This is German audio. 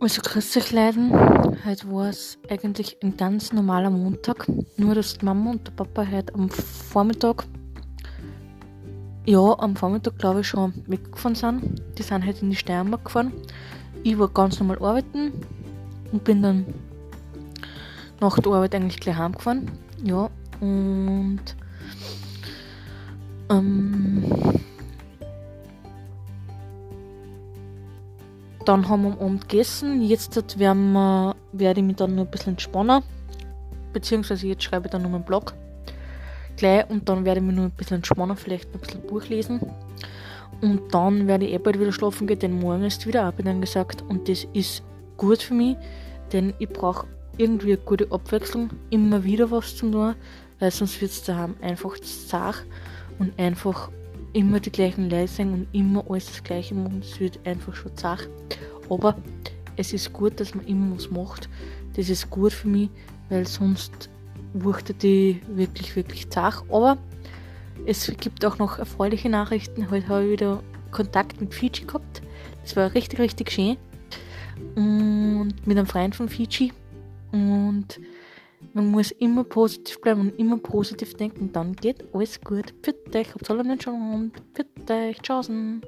Also grüß euch Leiden. Heute war es eigentlich ein ganz normaler Montag. Nur dass die Mama und der Papa heute am Vormittag, ja, am Vormittag glaube ich schon weggefahren sind. Die sind halt in die Steiermark gefahren. Ich war ganz normal arbeiten und bin dann nach der Arbeit eigentlich gleich heimgefahren. Ja, und ähm, Dann haben wir am Abend gegessen. Jetzt werden wir, werde ich mich dann noch ein bisschen entspannen. Beziehungsweise jetzt schreibe ich dann noch meinen Blog. Gleich und dann werde ich mich noch ein bisschen entspannen, vielleicht ein bisschen Buch lesen. Und dann werde ich eh bald wieder schlafen gehen, denn morgen ist wieder Arbeit angesagt. Und das ist gut für mich, denn ich brauche irgendwie eine gute Abwechslung, immer wieder was zu tun, weil sonst wird es daheim einfach zart und einfach immer die gleichen Leute und immer alles das Gleiche machen. Das wird einfach schon zart. Aber es ist gut, dass man immer was macht. Das ist gut für mich, weil sonst wurde die wirklich, wirklich zart. Aber es gibt auch noch erfreuliche Nachrichten. Heute habe ich wieder Kontakt mit Fiji gehabt. Das war richtig, richtig schön. Und mit einem Freund von Fiji. Und man muss immer positiv bleiben und immer positiv denken, dann geht alles gut. Für dich, habt alle einen schönen Abend. Für dich, tschaußen.